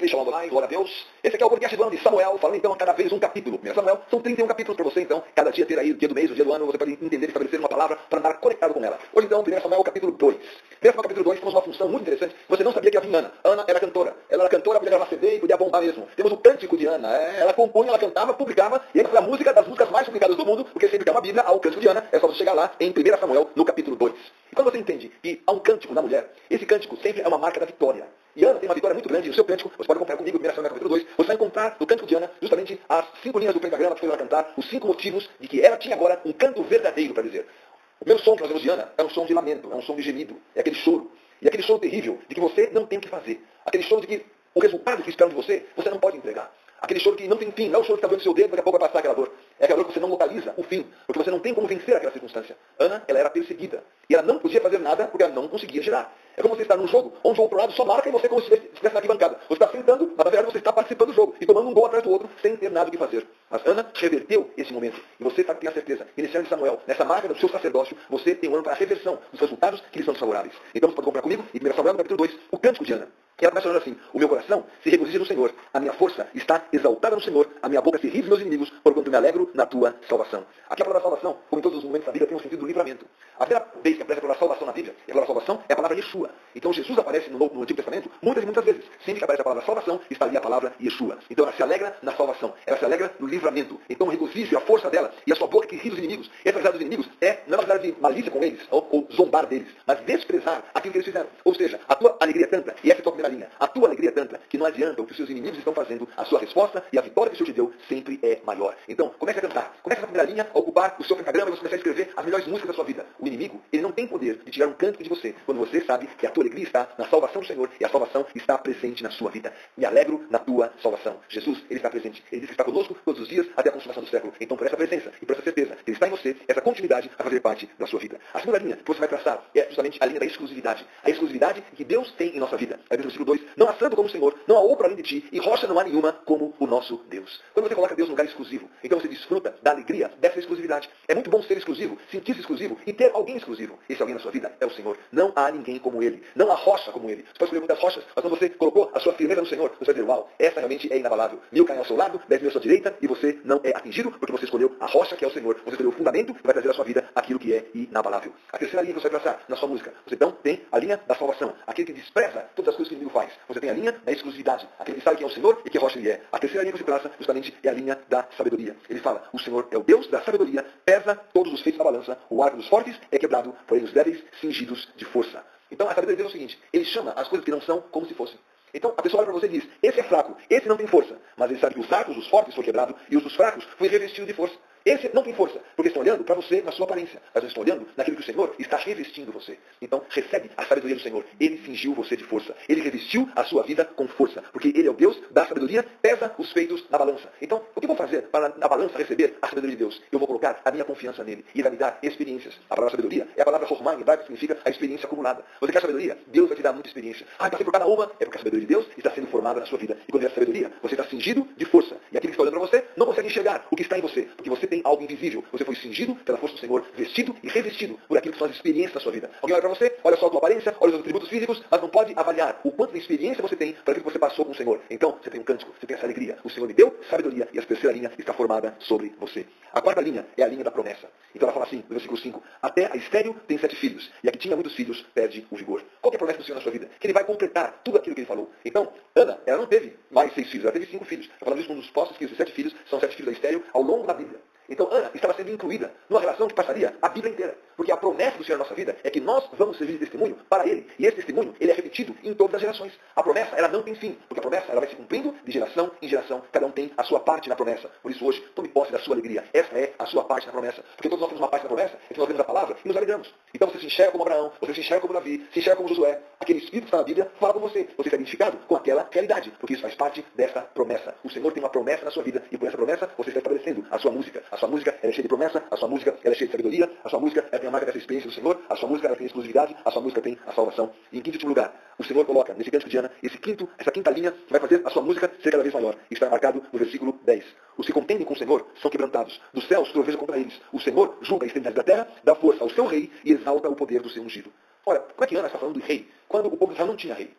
Ei, Shalom Olá, glória a Deus. Esse aqui é o podcast do ano de Samuel, falando então a cada vez um capítulo. Primeiro Samuel, são 31 capítulos para você, então, cada dia ter aí o dia do mês, o dia do ano, você pode entender e estabelecer uma palavra para andar conectado com ela. Hoje então, 1 Samuel, capítulo 2. 1 Samuel, capítulo 2, temos uma função muito interessante. Você não sabia que havia Ana. Ana era cantora. Ela era cantora, podia gravar CD e podia bombar mesmo. Temos o cântico de Ana. É, ela compunha, ela cantava, publicava, e essa foi a música das músicas mais publicadas do mundo, porque sempre que há uma Bíblia, há o cântico de Ana, é só você chegar lá em 1 Samuel, no capítulo 2. E quando você entende que há um cântico na mulher, esse cântico sempre é uma marca da vitória. E Ana tem uma vitória muito grande, e o seu cântico, você pode acompanhar comigo, 1 Samuel capítulo 2, você vai encontrar no cântico de Ana justamente as cinco linhas do pentagrama que fez ela cantar, os cinco motivos de que ela tinha agora um canto verdadeiro para dizer. O meu som que nós vemos de Ana é um som de lamento, é um som de gemido, é aquele choro. E aquele choro terrível de que você não tem o que fazer. Aquele choro de que o resultado que esperam de você, você não pode entregar. Aquele choro que não tem fim, não é o choro que está doendo seu dedo, daqui a pouco vai passar aquela dor. É aquela dor que você não localiza o fim, porque você não tem como vencer aquela circunstância. Ana, ela era perseguida. E ela não podia fazer nada porque ela não conseguia girar. É como você estar num jogo onde o outro lado só marca e você como se estivesse na arquibancada. Você está sentando, mas na verdade você está participando do jogo e tomando um gol atrás do outro sem ter nada o que fazer. Mas Ana reverteu esse momento. E você tá, tem a certeza, iniciando de Samuel, nessa marca do seu sacerdócio, você tem um ano para a reversão dos resultados que lhe são desfavoráveis. Então você pode comprar comigo, em 1 Samuel, no capítulo 2, o cântico de Ana. E ela falando assim, o meu coração se regozija no Senhor, a minha força está exaltada no Senhor, a minha boca se ri dos meus inimigos, porquanto me alegro na tua salvação. Aqui a palavra salvação, como em todos os momentos da Bíblia, tem um sentido do livramento. A palavra salvação na Bíblia, e a palavra salvação é a palavra Yeshua. Então Jesus aparece no, no Antigo Testamento muitas e muitas vezes. Sempre que aparece a palavra salvação, está ali a palavra Yeshua. Então ela se alegra na salvação, ela se alegra no livramento. Então o regozijo e a força dela, e a sua boca que ri dos inimigos, e apesar dos inimigos, é não é uma de malícia com eles, ou, ou zombar deles, mas desprezar aquilo que eles fizeram. Ou seja, a tua alegria é tanta, e essa é a tua primeira linha, a tua alegria é tanta, que não adianta o que os seus inimigos estão fazendo, a sua resposta e a vitória que o Senhor te deu sempre é maior. Então, comece a cantar, comece a primeira linha a ocupar o seu pentagrama e você começar a escrever as melhores músicas da sua vida. O inimigo, ele não tem poder de tirar um canto de você, quando você sabe que a tua alegria está na salvação do Senhor e a salvação está presente na sua vida. Me alegro na tua salvação. Jesus, ele está presente. Ele diz que está conosco todos os dias até a consumação do século. Então, por essa presença e por essa certeza ele está em você, essa continuidade vai fazer parte da sua vida. A segunda linha que você vai traçar é justamente a linha da exclusividade. A exclusividade que Deus tem em nossa vida. Aí no versículo 2, não há santo como o Senhor, não há outro além de ti, e rocha não há nenhuma como o nosso Deus. Quando você coloca Deus no lugar exclusivo, então você desfruta da alegria dessa exclusividade. É muito bom ser exclusivo, sentir-se exclusivo e ter alguém exclusivo. Esse alguém na sua vida é o Senhor. Não há ninguém como Ele. Não há rocha como Ele. Você pode escolher muitas rochas, mas quando você colocou a sua firmeza no Senhor, você vai dizer, uau, essa realmente é inabalável. Mil caem ao seu lado, dez mil à sua direita, e você não é atingido porque você escolheu a rocha que é o Senhor. Você escolheu o fundamento que vai trazer à sua vida aquilo que é inabalável. A terceira linha que você vai traçar na sua música. Você então tem a linha da salvação. Aquele que despreza todas as coisas que o inimigo faz. Você tem a linha da exclusividade. Aquele que sabe quem é o Senhor e que rocha ele é. A terceira linha que você traça justamente é a linha da sabedoria. Ele fala, o Senhor é o Deus da sabedoria, pesa todos os feitos na balança, o arco dos fortes é quebrado, os débeis cingidos de força. Então a sabedoria é o seguinte, ele chama as coisas que não são como se fossem. Então a pessoa olha para você e diz, esse é fraco, esse não tem força. Mas ele sabe que os fracos, os fortes foi quebrado e os dos fracos foi revestido de força. Esse não tem força, porque estão olhando para você na sua aparência, mas estão olhando naquilo que o Senhor está revestindo você. Então, recebe a sabedoria do Senhor. Ele fingiu você de força. Ele revestiu a sua vida com força, porque Ele é o Deus da sabedoria, pesa os feitos na balança. Então, o que eu vou fazer para na balança receber a sabedoria de Deus? Eu vou colocar a minha confiança nele. E ele vai me dar experiências. A palavra sabedoria é a palavra Rohman em hebraico, que significa a experiência acumulada. Você quer sabedoria? Deus vai te dar muita experiência. Ah, passei por cada uma, é porque a sabedoria de Deus está sendo formada na sua vida. E quando é a sabedoria, você está cingido de força. E aquele que está olhando para você não consegue enxergar o que está em você, porque você tem algo invisível. Você foi cingido pela força do Senhor, vestido e revestido por aquilo que são as experiências da sua vida. Alguém olha para você, olha só a tua aparência, olha os seus atributos físicos, mas não pode avaliar o quanto de experiência você tem para aquilo que você passou com o Senhor. Então, você tem um cântico, você tem essa alegria. O Senhor me deu sabedoria e a terceira linha está formada sobre você. A quarta linha é a linha da promessa. Então ela fala assim, no versículo 5, até a estéreo tem sete filhos, e a que tinha muitos filhos perde o vigor. Qual é a promessa do Senhor na sua vida? Que ele vai completar tudo aquilo que ele falou. Então, Ana, ela não teve mais seis filhos, ela teve cinco filhos. Está falando isso num dos postos que os sete filhos são sete filhos da estéreo ao longo da Bíblia. Então Ana estava sendo incluída numa relação que passaria a Bíblia inteira. Porque a promessa do Senhor na nossa vida é que nós vamos servir de testemunho para Ele. E esse testemunho, ele é repetido em todas as gerações. A promessa, ela não tem fim. Porque a promessa, ela vai se cumprindo de geração em geração. Cada um tem a sua parte na promessa. Por isso hoje, tome posse da sua alegria. Essa é a sua parte na promessa. Porque todos nós temos uma parte na promessa, é que nós lemos a palavra e nos alegramos. Então você se enxerga como Abraão, você se enxerga como Davi, se enxerga como Josué. Aquele Espírito que está na Bíblia fala com você. Você está identificado com aquela realidade. Porque isso faz parte dessa promessa. O Senhor tem uma promessa na sua vida. E por essa promessa, você está estabelecendo a sua música. A sua música é cheia de promessa, a sua música é cheia de sabedoria, a sua música tem a marca dessa experiência do Senhor, a sua música tem exclusividade, a sua música tem a salvação. E em quinto lugar, o Senhor coloca nesse cântico de Ana, esse quinto, essa quinta linha vai fazer a sua música ser cada vez maior. Está marcado no versículo 10. Os que contendem com o Senhor são quebrantados. Dos céus troveja contra eles. O Senhor julga a extremidade da terra, dá força ao seu rei e exalta o poder do seu ungido. Ora, como é que Ana está falando do rei? Quando o povo de Israel não tinha rei.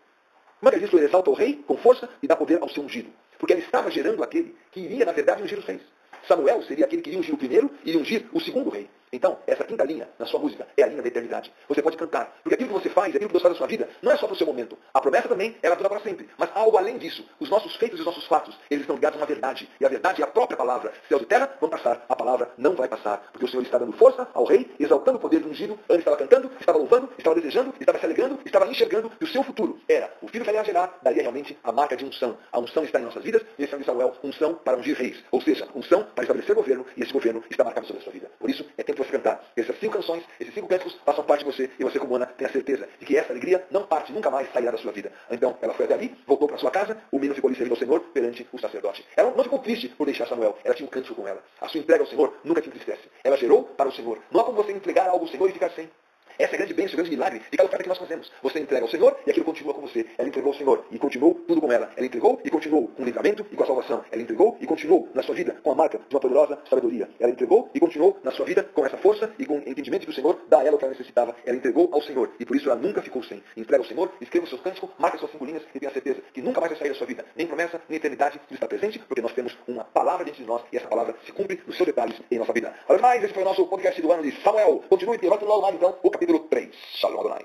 Manga disso, ele exalta o rei com força e dá poder ao seu ungido. Porque ele estava gerando aquele que iria, na verdade, ungir os reis. Samuel seria aquele que iria ungir o primeiro e iria ungir o segundo rei. Então, essa quinta linha na sua música é a linha da eternidade. Você pode cantar, porque aquilo que você faz, aquilo que Deus faz na sua vida, não é só para o seu momento. A promessa também, ela dura para sempre. Mas algo além disso. Os nossos feitos e os nossos fatos, eles estão ligados a uma verdade. E a verdade é a própria palavra. Céu e terra vão passar, a palavra não vai passar. Porque o Senhor está dando força ao rei, exaltando o poder do ungido. Antes estava cantando, estava louvando, estava desejando, estava se alegrando, estava enxergando que o seu futuro era o filho que ele ia gerar, daria realmente a marca de unção. A unção está em nossas vidas, e esse é de Samuel, unção para ungir reis. Ou seja, unção para estabelecer governo, e esse governo está marcado sobre a sua vida. Por isso, é tempo você cantar. Essas cinco canções, esses cinco cânticos façam parte de você, e você, como Ana, tem a certeza de que essa alegria não parte, nunca mais sairá da sua vida. Então, ela foi até ali, voltou para sua casa, o menino ficou ali servindo ao Senhor perante o sacerdote. Ela não ficou triste por deixar Samuel, ela tinha um cântico com ela. A sua entrega ao Senhor nunca te entristece. Ela gerou para o Senhor. Não há como você entregar algo ao Senhor e ficar sem. Essa é a grande bênção, o grande milagre de cada oferta que nós fazemos. Você entrega ao Senhor e aquilo continua com você. Ela entregou ao Senhor e continuou tudo com ela. Ela entregou e continuou com o livramento e com a salvação. Ela entregou e continuou na sua vida com a marca de uma poderosa sabedoria. Ela entregou e continuou na sua vida com essa força e com o entendimento que o Senhor dá a ela o que ela necessitava. Ela entregou ao Senhor e por isso ela nunca ficou sem. Entrega ao Senhor, escreva o seu cântico, marca suas cinco linhas e tenha certeza que nunca mais vai sair da sua vida. Nem promessa, nem eternidade de estar presente, porque nós temos uma palavra dentro de nós e essa palavra se cumpre nos seus detalhes em nossa vida. Olha mais, esse foi o nosso podcast do ano de Samuel. Continue e logo mais então o capítulo 3. Shalom Adonai.